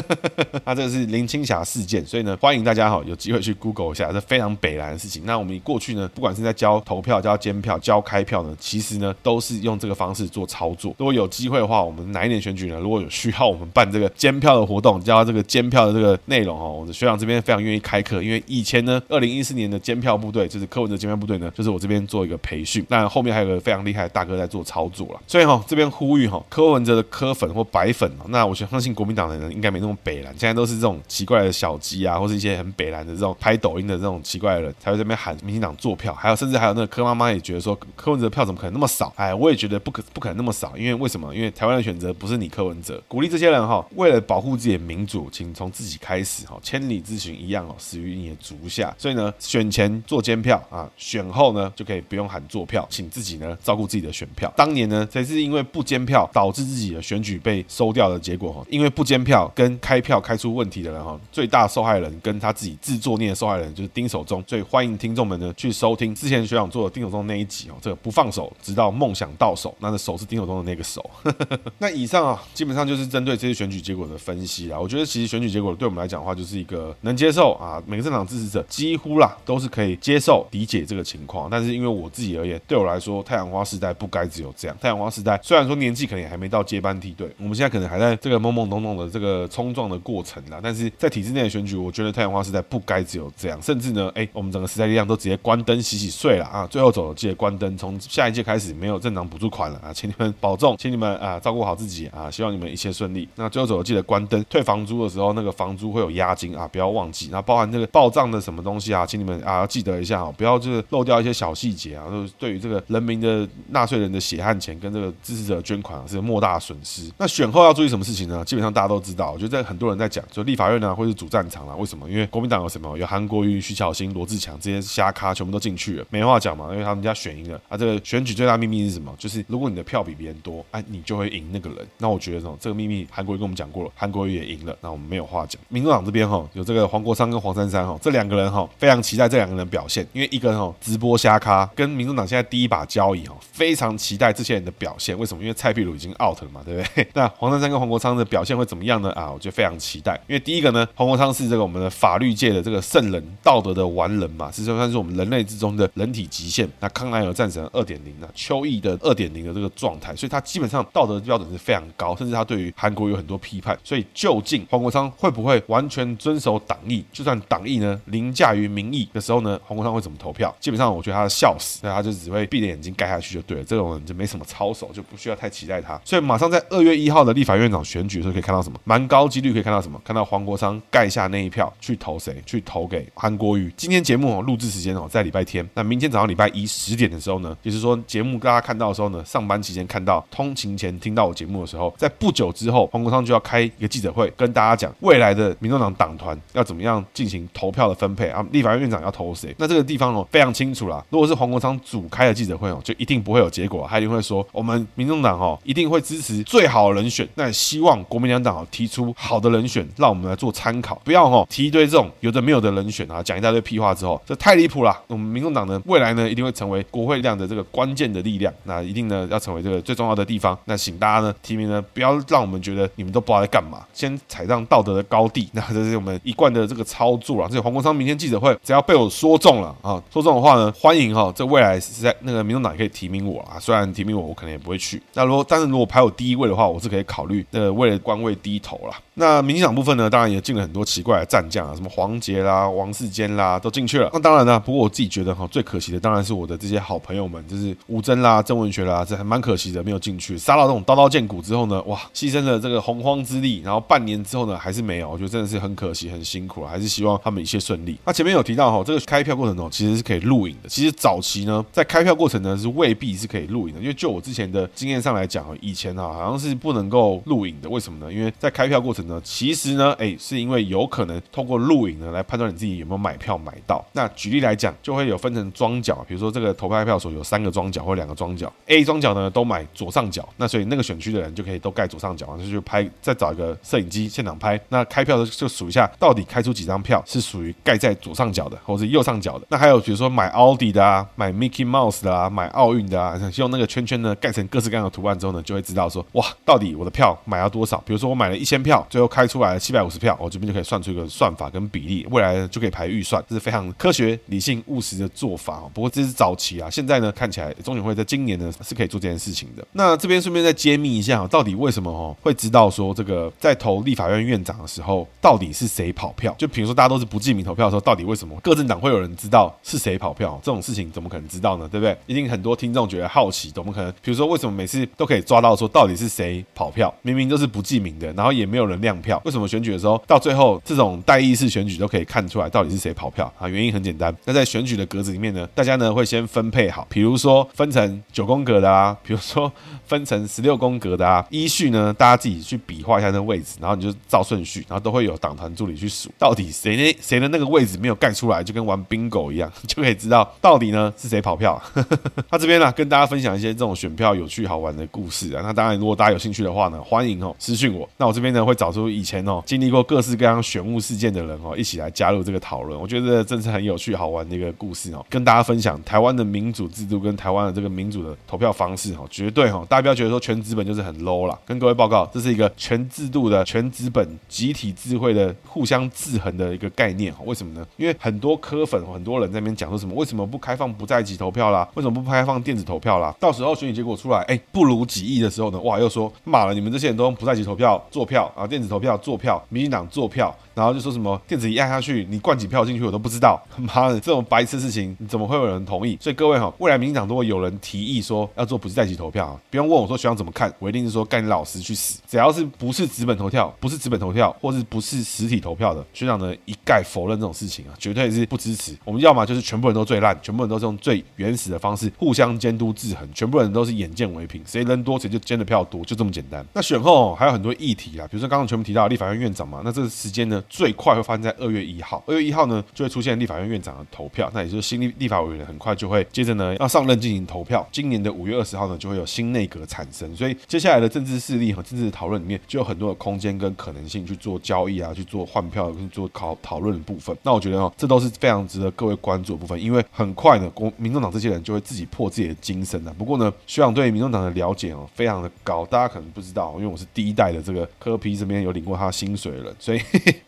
那这个是林青霞事件，所以呢，欢迎大家哈有机会去 Google 一下，这非常北蓝的事情。那我们过去呢，不管是在交投票、交监票、交开票呢，其实呢都是用这个方式做操作。如果有机会的话，我们哪一年选举呢？如果有需要我们办这个监票的活动，交这个监票的这个内容哦，我们学长这边非常愿意开课，因为以前呢，二零一四年的监票部队就是柯文哲监票部队呢，就是我这边做一个培训。那后面还有个非常厉害的大哥在做操作了，所以哈这边呼吁哈柯文哲的柯粉或白粉，那我相信国民党的人应该没那么北蓝，现在都是这种奇怪的小鸡啊，或是一些很北蓝的这种拍抖音的这种奇怪的人才会这边喊民进党做票，还有甚至还有那个柯妈妈也觉得说柯文哲的票怎么可能那么少？哎，我也觉得不可不可能那么少，因为为什么？因为台湾的选择不是你柯文哲，鼓励这些人哈，为了保护自己的民主，请从自己开始哈，千里之行一样哦，始于你的足下。所以呢，选前做监票啊，选后呢就可以不用喊做票，请自己呢照顾自己的选票。当年呢，才是因为不监票导致自己的选举被收掉的结果哈，因为不监票跟开票开出问题的人哈，最大受害人跟他自己自作孽的受害人就是丁守中。所以欢迎听众们呢去收听之前学长做的丁守中那一集哦，这个不放手直到梦想到手，那个手是丁守中的那个手。那以上啊，基本上就是针对这些选举结果的分析啦。我觉得其实选举结果对我们来讲的话，就是一个能接受啊，每个政党支持者几乎啦都是可以接受理解这个情况。但是因为我自自己而言，对我来说，太阳花时代不该只有这样。太阳花时代虽然说年纪可能也还没到接班梯队，我们现在可能还在这个懵懵懂懂的这个冲撞的过程啦。但是在体制内的选举，我觉得太阳花时代不该只有这样。甚至呢，哎，我们整个时代力量都直接关灯洗洗睡了啊！最后走了，记得关灯。从下一届开始没有正常补助款了啊，请你们保重，请你们啊照顾好自己啊，希望你们一切顺利。那最后走了，记得关灯。退房租的时候，那个房租会有押金啊，不要忘记。那包含这个报账的什么东西啊，请你们啊要记得一下啊，不要就是漏掉一些小细节啊。就是对于这个人民的纳税人的血汗钱跟这个支持者捐款啊，是莫大损失。那选后要注意什么事情呢？基本上大家都知道，我觉得很多人在讲，就立法院呢会是主战场了。为什么？因为国民党有什么？有韩国瑜、徐巧芯、罗志强这些瞎咖全部都进去了，没话讲嘛，因为他们家选赢了啊。这个选举最大秘密是什么？就是如果你的票比别人多，哎，你就会赢那个人。那我觉得这个秘密韩国瑜跟我们讲过了，韩国瑜也赢了，那我们没有话讲。民众党这边哈有这个黄国昌跟黄珊珊哈这两个人哈非常期待这两个人表现，因为一个人哈直播瞎咖，跟民众党现在第一把交椅哈非常期待这些人的表现。为什么？因为蔡壁如已经 out 了嘛，对不对？那黄珊珊跟黄国昌的表现会怎么样呢？啊，我觉得非常期待。因为第一个呢，黄国昌是这个我们的法律界的这个圣人，道德的完人嘛，实际上是我们人类之中的人体极限。那康奈尔战神二点零啊，邱毅的二点零的这个状态，所以他基本上道德标准是非常高，甚至他对于韩国有很多批判。所以究竟黄国昌会不会完全遵守党意？就算党意呢凌驾于民意的时候呢，黄国昌会怎么投票？基本上我觉得他笑死，他就只会闭着眼睛盖下去就对了。这种人就没什么操守，就不需要太期待他。所以马上在二月一号的立法院长选举的时候，可以看到什么？蛮高几率可以看到什么？看到黄国昌盖下那一票去投谁？去投给韩国瑜。今天节目哦录制时间哦在礼拜天，那明天早上礼拜一十点的时候呢，就是说节目大家看到的时候呢，上班期间看到，通勤前听到我节目的时候，在不久之后，黄国昌就要开一个记者会，跟大家讲未来的民众党党团要怎么样进行投票的分配啊，立法院院长要投谁？那这个地方哦非常清楚啦。如果是黄国昌主开的记者会哦，就一定不会有结果，他一定会说我们民众党哦一定会支持最好的人选，那希望国民两党哦提出好的人选，让我们来做参考，不要哦提一堆这种有的没有的人选啊，讲一大堆屁话之后，这太离谱了。我们民众党呢未来呢一定会成为国会量的这个关键的力量，那一定呢要成为这个最重要的地方。那请大家呢提名呢不要让我们觉得你们都不知道在干嘛，先踩上道德的高地。那这是我们一贯的这个操作了。所以黄国昌明天记者会只要被我说中了啊，说中的话呢，欢迎哈，这未来是在那个民众党也可以提名我啊。虽然提名我，我可能也不会去。那如果但是如果排我第一位的话，我是可以考虑那为了官位低头了。那民进党部分呢，当然也进了很多奇怪的战将啊，什么黄杰啦、王世坚啦，都进去了。那当然呢，不过我自己觉得哈，最可惜的当然是我的这些好朋友们，就是吴峥啦、曾文学啦，这还蛮可惜的，没有进去。杀到这种刀刀见骨之后呢，哇，牺牲了这个洪荒之力，然后半年之后呢，还是没有，我觉得真的是很可惜，很辛苦，还是希望他们一切顺利。那前面有提到哈，这个开票过程中其实是可以录影的。其实早期呢，在开票过程呢是未必是可以录影的，因为就我之前的经验上来讲，以前哈好像是不能够录影的。为什么呢？因为在开票过程呢，其实呢，哎，是因为有可能通过录影呢来判断你自己有没有买票买到。那举例来讲，就会有分成庄脚，比如说这个投开票所有三个庄脚或两个庄脚，A 庄脚呢都买左上角，那所以那个选区的人就可以都盖左上角，就去拍，再找一个摄影机现场拍。那开票的就数一下，到底开出几张票是属于盖在左上角的，或是右上角的。那还有比如说买奥迪的啊，买 mi Key Mouse 的啊，买奥运的啊，用那个圈圈呢盖成各式各样的图案之后呢，就会知道说，哇，到底我的票买了多少？比如说我买了一千票，最后开出来了七百五十票，我这边就可以算出一个算法跟比例，未来就可以排预算，这是非常科学、理性、务实的做法哦。不过这是早期啊，现在呢看起来中选会在今年呢是可以做这件事情的。那这边顺便再揭秘一下，到底为什么哦会知道说这个在投立法院院长的时候，到底是谁跑票？就比如说大家都是不记名投票的时候，到底为什么各政党会有人知道是谁跑票？这种事情怎么可能知道呢？对不对？一定很多听众觉得好奇，怎么可能？比如说为什么每次都可以抓到说到底是谁跑票？明明都是不记名的，然后也没有人亮票，为什么选举的时候到最后这种代议式选举都可以看出来到底是谁跑票啊？原因很简单，那在选举的格子里面呢，大家呢会先分配好，比如说分成九宫格的啊，比如说分成十六宫格的啊，依序呢大家自己去比划一下那个位置，然后你就照顺序，然后都会有党团助理去数，到底谁呢谁的那个位置没有盖出来，就跟玩 bingo 一样，就可以知道到底呢是谁跑票。他这边呢跟大家分享一些这种选票有趣好玩的故事啊，那当然如果大家有兴趣的话呢，欢迎哦私讯我，那我这边呢会找出以前哦经历过各式各样选务事件的人哦，一起来加入这个讨论。我觉得这真是很有趣好玩的一个故事哦，跟大家分享台湾的民主制度跟台湾的这个民主的投票方式哦，绝对哦，大家不要觉得说全资本就是很 low 啦。跟各位报告，这是一个全制度的全资本集体智慧的互相制衡的一个概念哦。为什么呢？因为很多科粉很多人在那边讲说什么为什么不开放不在籍投票啦？为什么不开放电子投票啦？到时候选举结果出来，哎，不如几亿的时候呢，哇，又说骂了你们这些人都用不在籍投票做票啊，电子投票做票，民进党做票。然后就说什么电子一按下去，你灌几票进去我都不知道。妈的，这种白痴事情，怎么会有人同意？所以各位哈，未来民进党如果有人提议说要做不是在籍投票，不用问我说学长怎么看，我一定是说干你老师去死。只要是不是纸本投票，不是纸本投票，或是不是实体投票的，学长呢一概否认这种事情啊，绝对是不支持。我们要么就是全部人都最烂，全部人都是用最原始的方式互相监督制衡，全部人都是眼见为凭，谁人多谁就监的票多，就这么简单。那选后还有很多议题啊，比如说刚刚全部提到立法院院长嘛，那这个时间呢最快会发生。在二月一号，二月一号呢就会出现立法院院长的投票，那也就是新立立法委员很快就会接着呢要上任进行投票。今年的五月二十号呢就会有新内阁产生，所以接下来的政治势力和政治讨论里面就有很多的空间跟可能性去做交易啊，去做换票跟做讨讨论的部分。那我觉得哦，这都是非常值得各位关注的部分，因为很快呢，国民众党这些人就会自己破自己的精神了。不过呢，学长对民众党的了解哦非常的高，大家可能不知道，因为我是第一代的这个科皮这边有领过他薪水了，所以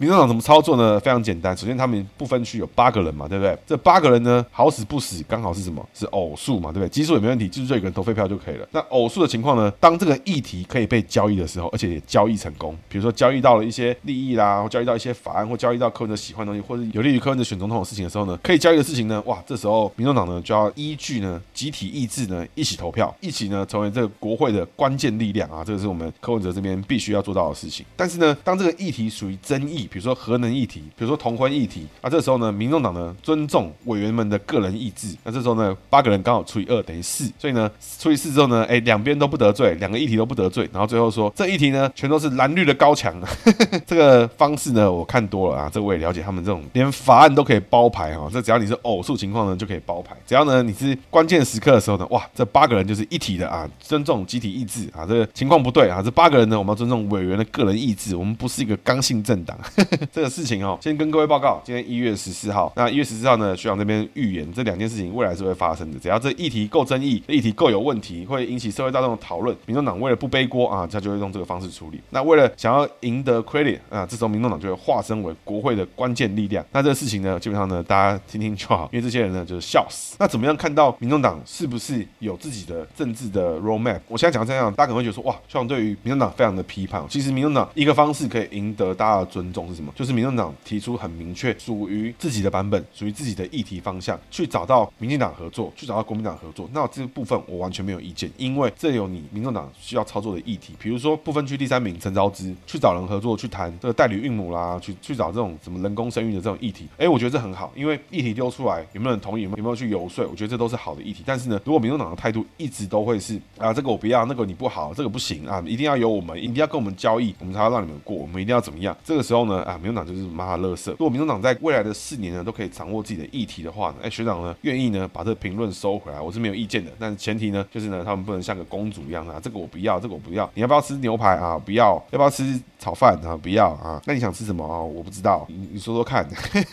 民众党怎么操作呢？非常简单。首先，他们不分区有八个人嘛，对不对？这八个人呢，好死不死，刚好是什么？是偶数嘛，对不对？奇数也没问题，就是这一个人投废票就可以了。那偶数的情况呢？当这个议题可以被交易的时候，而且也交易成功，比如说交易到了一些利益啦，或交易到一些法案，或交易到柯文哲喜欢的东西，或者有利于柯文哲选总统的事情的时候呢，可以交易的事情呢，哇，这时候民众党呢就要依据呢集体意志呢一起投票，一起呢成为这个国会的关键力量啊，这个是我们柯文哲这边必须要做到的事情。但是呢，当这个议题属于争议，比如说核能议题，比如说同婚议题。那、啊、这时候呢，民众党呢尊重委员们的个人意志。那这时候呢，八个人刚好除以二等于四，所以呢，除以四之后呢，哎，两边都不得罪，两个议题都不得罪。然后最后说，这议题呢，全都是蓝绿的高墙。这个方式呢，我看多了啊，这我也了解他们这种连法案都可以包牌哈。这只要你是偶数情况呢，就可以包牌。只要呢你是关键时刻的时候呢，哇，这八个人就是一体的啊，尊重集体意志啊。这个情况不对啊，这八个人呢，我们要尊重委员的个人意志，我们不是一个刚性政党。这个事情哦，先跟各位报告，今天。一月十四号，那一月十四号呢？学长这边预言这两件事情未来是会发生的。只要这议题够争议，议题够有问题，会引起社会大众的讨论。民众党为了不背锅啊，他就会用这个方式处理。那为了想要赢得 credit 啊，这时候民众党就会化身为国会的关键力量。那这个事情呢，基本上呢，大家听听就好，因为这些人呢就是笑死。那怎么样看到民众党是不是有自己的政治的 roadmap？我现在讲这样，大家可能会觉得说哇，学长对于民众党非常的批判。其实民众党一个方式可以赢得大家的尊重什么？就是民众党提出很明确属于自己的。版本属于自己的议题方向，去找到民进党合作，去找到国民党合作，那这部分我完全没有意见，因为这有你民众党需要操作的议题，比如说不分区第三名陈昭姿去找人合作，去谈这个代理孕母啦，去去找这种什么人工生育的这种议题，哎，我觉得这很好，因为议题丢出来有没有人同意，有没有去游说，我觉得这都是好的议题。但是呢，如果民众党的态度一直都会是啊，这个我不要，那个你不好，这个不行啊，一定要由我们，一定要跟我们交易，我们才要让你们过，我们一定要怎么样？这个时候呢，啊，民众党就是妈的乐色。如果民众党在未来的四年呢，都可以掌握自己的。议题的话呢，哎，学长呢愿意呢把这个评论收回来，我是没有意见的。但是前提呢，就是呢他们不能像个公主一样啊，这个我不要，这个我不要。你要不要吃牛排啊？不要。要不要吃炒饭啊？不要啊。那你想吃什么啊？我不知道，你你说说看，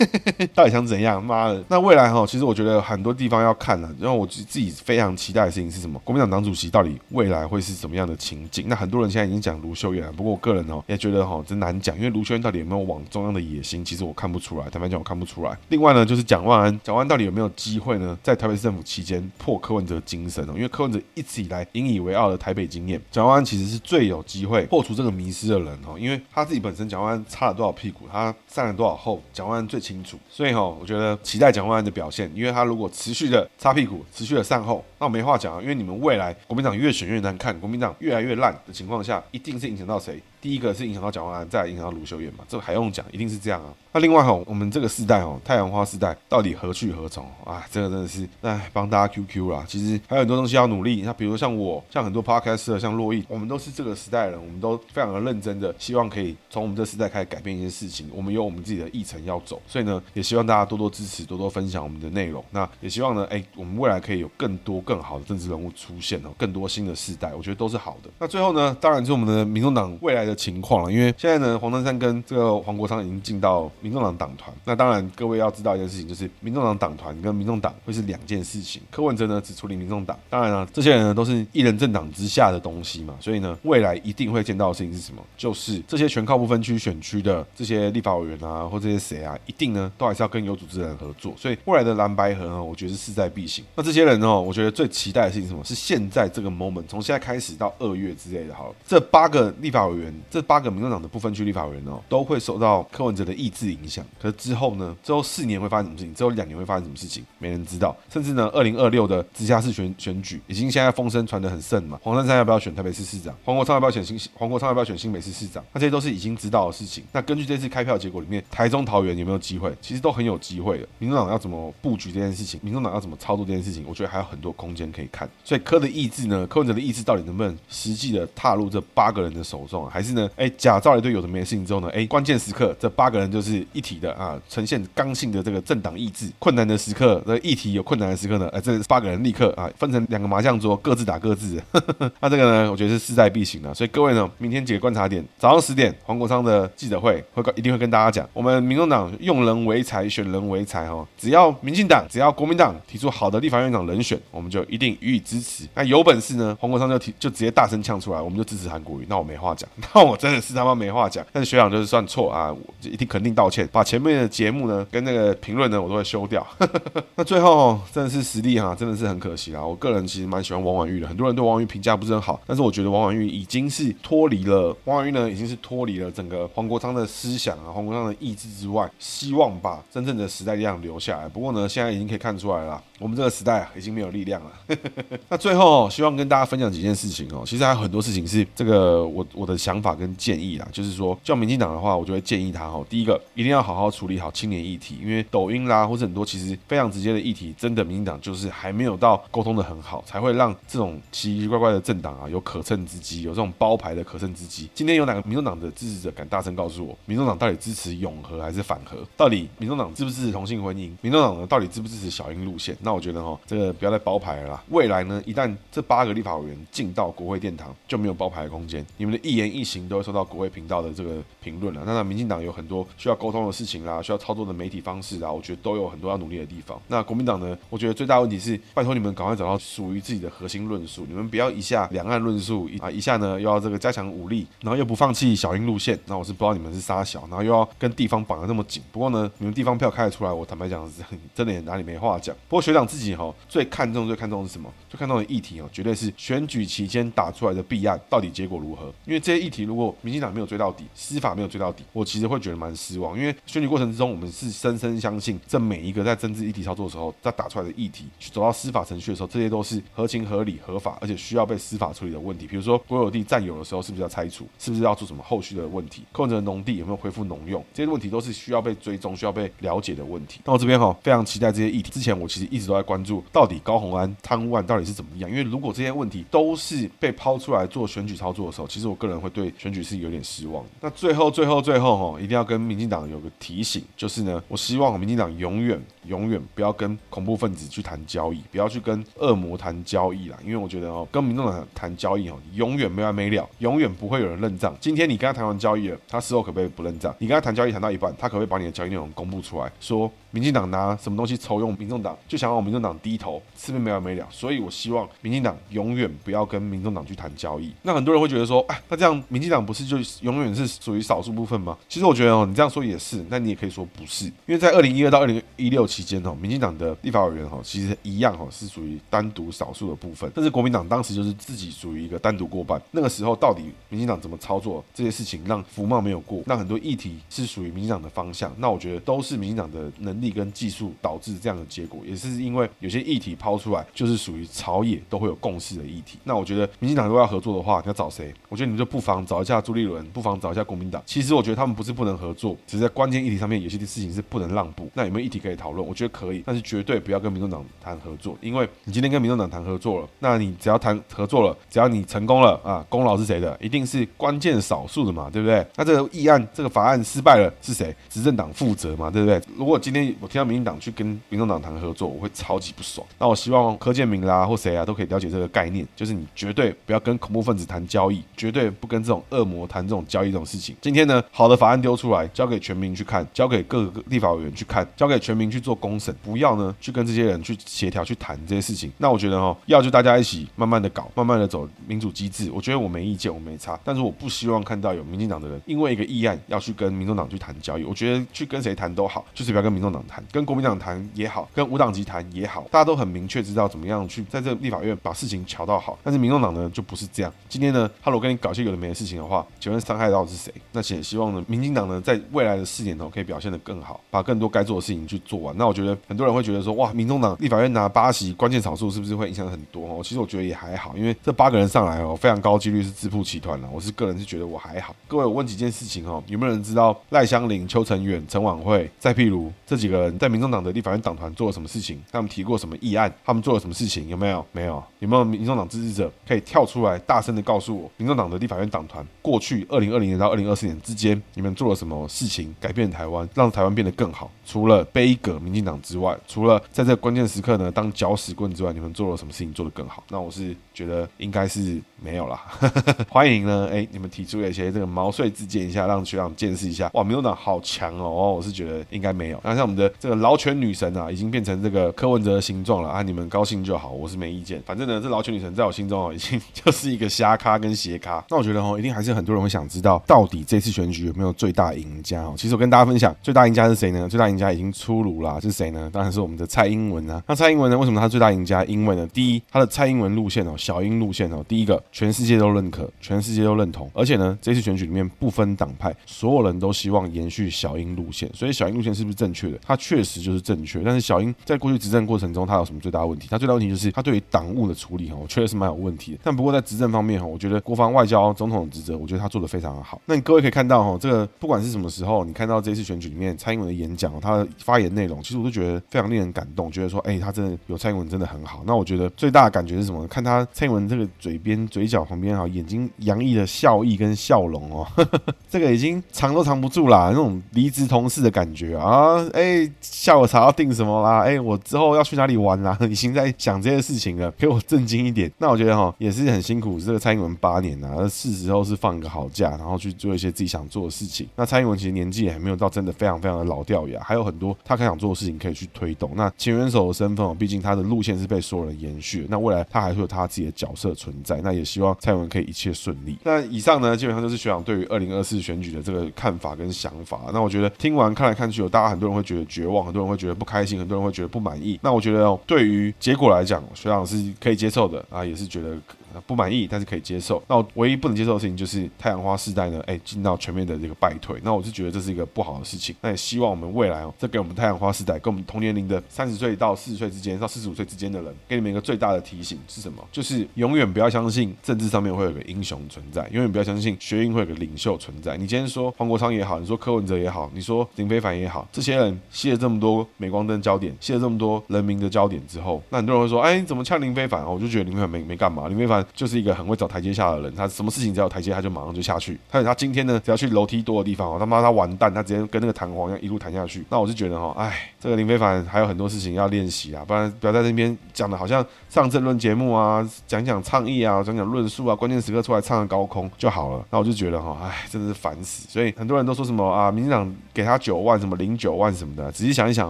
到底想怎样？妈的！那未来哈，其实我觉得很多地方要看了。然后我自己非常期待的事情是什么？国民党党主席到底未来会是什么样的情景？那很多人现在已经讲卢秀燕，不过我个人哦也觉得哈真难讲，因为卢秀燕到底有没有往中央的野心？其实我看不出来，坦白讲我看不出来。另外呢，就是蒋万安，蒋万安到底有没有机会呢？在台北市政府期间破柯文哲精神哦，因为柯文哲一直以来引以为傲的台北经验，蒋万安其实是最有机会破除这个迷失的人哦，因为他自己本身蒋万安擦了多少屁股，他散了多少后，蒋万安最清楚。所以哈，我觉得期待蒋万安的表现，因为他如果持续的擦屁股，持续的善后，那我没话讲啊，因为你们未来国民党越选越难看，国民党越来越烂的情况下，一定是影响到谁？第一个是影响到蒋万安，再影响到卢秀燕嘛，这个还用讲，一定是这样啊。那另外哈，我们这个世代哦，太阳花世代到底何去何从啊？这个真的是哎，帮大家 QQ 啦。其实还有很多东西要努力。那比如像我，像很多 Podcaster，像洛毅，我们都是这个时代的人，我们都非常的认真的，希望可以从我们这个时代开始改变一些事情。我们有我们自己的议程要走，所以呢，也希望大家多多支持，多多分享我们的内容。那也希望呢，哎，我们未来可以有更多更。更好的政治人物出现哦，更多新的世代，我觉得都是好的。那最后呢，当然是我们的民众党未来的情况了，因为现在呢，黄珊珊跟这个黄国昌已经进到民众党党团。那当然，各位要知道一件事情，就是民众党党团跟民众党会是两件事情。柯文哲呢只处理民众党，当然了，这些人呢都是一人政党之下的东西嘛，所以呢，未来一定会见到的事情是什么？就是这些全靠不分区选区的这些立法委员啊，或这些谁啊，一定呢都还是要跟有组织的人合作。所以未来的蓝白合呢，我觉得是势在必行。那这些人呢，我觉得最期待的事情是什么？是现在这个 moment，从现在开始到二月之类的，好了，这八个立法委员，这八个民众党的不分区立法委员哦，都会受到柯文哲的意志影响。可是之后呢？之后四年会发生什么事情？之后两年会发生什么事情？没人知道。甚至呢，二零二六的直辖市选选举，已经现在风声传得很盛嘛。黄珊珊要不要选台北市市长？黄国昌要不要选新？黄国昌要不要选新北市市长？那这些都是已经知道的事情。那根据这次开票结果里面，台中桃园有没有机会？其实都很有机会的。民众党要怎么布局这件事情？民众党要怎么操作这件事情？我觉得还有很多空间可以看。所以柯的意志呢？柯文哲的意志到底能不能实际的踏入这八个人的手中啊？还是呢？哎，假造一堆有的没的事情之后呢？哎，关键时刻这八个人就是一体的啊，呈现刚性的这个政党意志。困难的时刻，这议题有困难的时刻呢？哎，这八个人立刻啊，分成两个麻将桌，各自打各自。那这个呢？我觉得是势在必行的。所以各位呢，明天几个观察点：早上十点，黄国昌的记者会会一定会跟大家讲，我们民众党用人为才，选人为才哦。只要民进党，只要国民党提出好的立法院长人选，我们就一定予以支持。那有本事呢？黄国昌就提就直接大声呛出来，我们就支持韩国瑜。那我没话讲，那我真的是他妈没话讲。但是学长就是算错啊，我一定肯定道歉，把前面的节目呢跟那个评论呢，我都会修掉。那最后，真的是实力哈，真的是很可惜啊。我个人其实蛮喜欢王婉玉的，很多人对王婉玉评价不是很好，但是我觉得王婉諭已经是脱离了王婉玉呢，已经是脱离了整个黄国昌的思想啊，黄国昌的意志之外，希望把真正的时代力量留下来。不过呢，现在已经可以看出来了。我们这个时代啊，已经没有力量了。那最后，希望跟大家分享几件事情哦。其实还有很多事情是这个我我的想法跟建议啦，就是说，叫民进党的话，我就会建议他哦。第一个，一定要好好处理好青年议题，因为抖音啦，或者很多其实非常直接的议题，真的民进党就是还没有到沟通的很好，才会让这种奇奇怪怪的政党啊有可乘之机，有这种包牌的可乘之机。今天有哪个民众党的支持者敢大声告诉我，民众党到底支持永和还是反核？到底民众党支不支持同性婚姻？民众党呢，到底支不支持小英路线？那那我觉得哈，这个不要再包牌了啦。未来呢，一旦这八个立法委员进到国会殿堂，就没有包牌的空间。你们的一言一行都会受到国会频道的这个评论了。那民进党有很多需要沟通的事情啦，需要操作的媒体方式啦，我觉得都有很多要努力的地方。那国民党呢，我觉得最大问题是，拜托你们赶快找到属于自己的核心论述。你们不要一下两岸论述啊，一下呢又要这个加强武力，然后又不放弃小英路线。那我是不知道你们是杀小，然后又要跟地方绑得那么紧。不过呢，你们地方票开得出来，我坦白讲是真的也哪里没话讲。不过学长。自己哈最看重最看重的是什么？最看重的议题哦，绝对是选举期间打出来的弊案到底结果如何？因为这些议题如果民进党没有追到底，司法没有追到底，我其实会觉得蛮失望。因为选举过程之中，我们是深深相信，这每一个在政治议题操作的时候，在打出来的议题走到司法程序的时候，这些都是合情合理、合法，而且需要被司法处理的问题。比如说国有地占有的时候，是不是要拆除？是不是要做什么后续的问题？柯文哲农地有没有恢复农用？这些问题都是需要被追踪、需要被了解的问题。那我这边哈非常期待这些议题。之前我其实一直都在关注到底。高虹安贪污案到底是怎么样？因为如果这些问题都是被抛出来做选举操作的时候，其实我个人会对选举是有点失望。那最后、最后、最后吼，一定要跟民进党有个提醒，就是呢，我希望民进党永远、永远不要跟恐怖分子去谈交易，不要去跟恶魔谈交易啦。因为我觉得哦，跟民众党谈交易哦，永远没完没了，永远不会有人认账。今天你跟他谈完交易了，他事后可不可以不认账？你跟他谈交易谈到一半，他可不可以把你的交易内容公布出来，说民进党拿什么东西抽用民众党，就想让民众党低头？是不是没完没了？所以我希望民进党永远不要跟民众党去谈交易。那很多人会觉得说，哎，那这样民进党不是就永远是属于少数部分吗？其实我觉得哦，你这样说也是，那你也可以说不是，因为在二零一二到二零一六期间哦，民进党的立法委员哈，其实一样哈是属于单独少数的部分。但是国民党当时就是自己属于一个单独过半。那个时候到底民进党怎么操作这些事情，让服贸没有过，让很多议题是属于民进党的方向。那我觉得都是民进党的能力跟技术导致这样的结果，也是因为有些议题抛出来。就是属于朝野都会有共识的议题。那我觉得民进党如果要合作的话，你要找谁？我觉得你们就不妨找一下朱立伦，不妨找一下国民党。其实我觉得他们不是不能合作，只是在关键议题上面有些事情是不能让步。那有没有议题可以讨论？我觉得可以，但是绝对不要跟民众党谈合作，因为你今天跟民众党谈合作了，那你只要谈合作了，只要你成功了啊，功劳是谁的？一定是关键少数的嘛，对不对？那这个议案这个法案失败了，是谁？执政党负责嘛，对不对？如果今天我听到民进党去跟民众党谈合作，我会超级不爽。那我希望柯建铭啦或谁啊都可以了解这个概念，就是你绝对不要跟恐怖分子谈交易，绝对不跟这种恶魔谈这种交易这种事情。今天呢，好的法案丢出来，交给全民去看，交给各个立法委员去看，交给全民去做做公审，不要呢去跟这些人去协调去谈这些事情。那我觉得哦，要就大家一起慢慢的搞，慢慢的走民主机制。我觉得我没意见，我没差，但是我不希望看到有民进党的人因为一个议案要去跟民众党去谈交易。我觉得去跟谁谈都好，就是不要跟民众党谈，跟国民党谈也好，跟无党籍谈也好，大家都很明确知道怎么样去在这立法院把事情调到好。但是民众党呢就不是这样。今天呢，他如果跟你搞些有的没的事情的话，请问伤害到是谁？那也希望呢，民进党呢在未来的四年头可以表现得更好，把更多该做的事情去做完。那我觉得很多人会觉得说，哇，民众党立法院拿八席关键少数是不是会影响很多哦？其实我觉得也还好，因为这八个人上来哦，非常高几率是自曝其团了。我是个人是觉得我还好。各位，我问几件事情哦，有没有人知道赖香林、邱成远、陈琬惠，再譬如这几个人在民众党的立法院党团做了什么事情？他们提过什么议案？他们做了什么事情？有没有？没有？有没有民众党支持者可以跳出来大声的告诉我，民众党的立法院党团过去二零二零年到二零二四年之间，你们做了什么事情改变台湾，让台湾变得更好？除了杯葛民进党之外，除了在这关键时刻呢当搅屎棍之外，你们做了什么事情做得更好？那我是觉得应该是没有啦。欢迎呢，哎，你们提出了一些这个毛遂自荐一下，让学长见识一下。哇，民进党好强哦！我是觉得应该没有。那像我们的这个劳权女神啊，已经变成这个柯文哲的形状了啊！你们高兴就好，我是没意见。反正呢，这劳权女神在我心中哦，已经 就是一个瞎咖跟斜咖。那我觉得哦，一定还是很多人会想知道，到底这次选举有没有最大赢家哦？其实我跟大家分享，最大赢家是谁呢？最大赢家已经出炉啦，是谁呢？当然是我们的蔡英文啊。那蔡英文呢？为什么他最大赢家？因为呢，第一，他的蔡英文路线哦，小英路线哦，第一个全世界都认可，全世界都认同，而且呢，这次选举里面不分党派，所有人都希望延续小英路线。所以小英路线是不是正确的？它确实就是正确。但是小英在过去执政过程中，他有什么最大问题？他最大问题就是他对于党务的处理哦，确实是蛮有问题的。但不过在执政方面哈，我觉得国防外交总统的职责，我觉得他做的非常的好。那各位可以看到哈，这个不管是什么时候，你看到这次选举里面蔡英文的演讲，他的发言内容，其实我都觉得非常令人感动，觉得说，哎，他真的有蔡英文真的很好。那我觉得最大的感觉是什么？看他蔡英文这个嘴边、嘴角旁边哈，眼睛洋溢的笑意跟笑容哦，呵 呵这个已经藏都藏不住啦，那种离职同事的感觉啊！哎，下午茶要订什么啦？哎，我之后要去哪里玩啦？已经在想这些事情了，给我震惊一点。那我觉得哈，也是很辛苦，这个蔡英文八年呐，是时候是放一个好假，然后去做一些自己想做的事情。那蔡英文其实年纪也还没有到真的非常非常的老掉牙，还有很多他想做的事情可以去推动。那前元首的身份，毕竟他的路线是被所有人延续，那未来他还会有他自己的角色存在。那也希望蔡英文可以一切顺利。那以上呢，基本上就是学长对于二零二四选举的这个看法跟想法。那我觉得听完看来看去，有大家很多人会觉得绝望，很多人会觉得不开心，很多人会觉得不满意。那我觉得，对于结果来讲，学长是可以接受的啊，也是觉得。不满意，但是可以接受。那我唯一不能接受的事情就是太阳花世代呢，哎，进到全面的这个败退。那我是觉得这是一个不好的事情。那也希望我们未来哦，这给我们太阳花世代，跟我们同年龄的三十岁到四十岁之间，到四十五岁之间的人，给你们一个最大的提醒是什么？就是永远不要相信政治上面会有个英雄存在，永远不要相信学运会有个领袖存在。你今天说黄国昌也好，你说柯文哲也好，你说林非凡也好，这些人吸了这么多镁光灯焦点，吸了这么多人民的焦点之后，那很多人会说，哎，你怎么呛林飞帆？我就觉得林非凡没没干嘛，林非凡就是一个很会。找台阶下的人，他什么事情只要台阶，他就马上就下去。还有他今天呢，只要去楼梯多的地方哦，他妈他完蛋，他直接跟那个弹簧一样一路弹下去。那我就觉得哈，哎，这个林飞凡还有很多事情要练习啊，不然不要在这边讲的好像上政论节目啊，讲讲倡议啊，讲讲论述啊，关键时刻出来唱个高空就好了。那我就觉得哈，哎，真的是烦死。所以很多人都说什么啊，民进党给他九万，什么零九万什么的，仔细想一想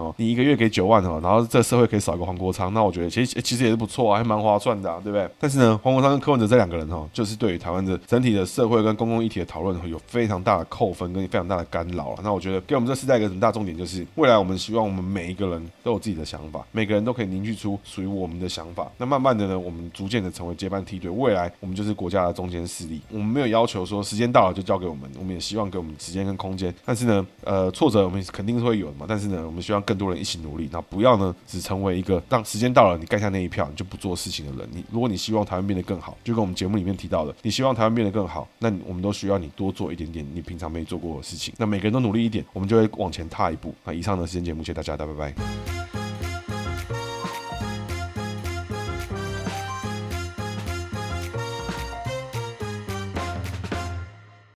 哦，你一个月给九万哦，然后这社会可以少一个黄国昌，那我觉得其实其实也是不错啊，还蛮划算的，啊，对不对？但是呢，黄国昌跟柯文哲这两个人哈，就是对于台湾的整体的社会跟公共议题的讨论有非常大的扣分跟非常大的干扰了。那我觉得给我们这世代一个很大重点就是，未来我们希望我们每一个人都有自己的想法，每个人都可以凝聚出属于我们的想法。那慢慢的呢，我们逐渐的成为接班梯队，未来我们就是国家的中间势力。我们没有要求说时间到了就交给我们，我们也希望给我们时间跟空间。但是呢，呃，挫折我们肯定是会有的嘛。但是呢，我们希望更多人一起努力，那不要呢只成为一个让时间到了你盖下那一票你就不做事情的人。你如果你希望台湾变得更好，就跟我们节目里面提到的，你希望台湾变得更。好，那我们都需要你多做一点点你平常没做过的事情。那每个人都努力一点，我们就会往前踏一步。那以上的时间节目，谢谢大家，Já, tá? Bye bye.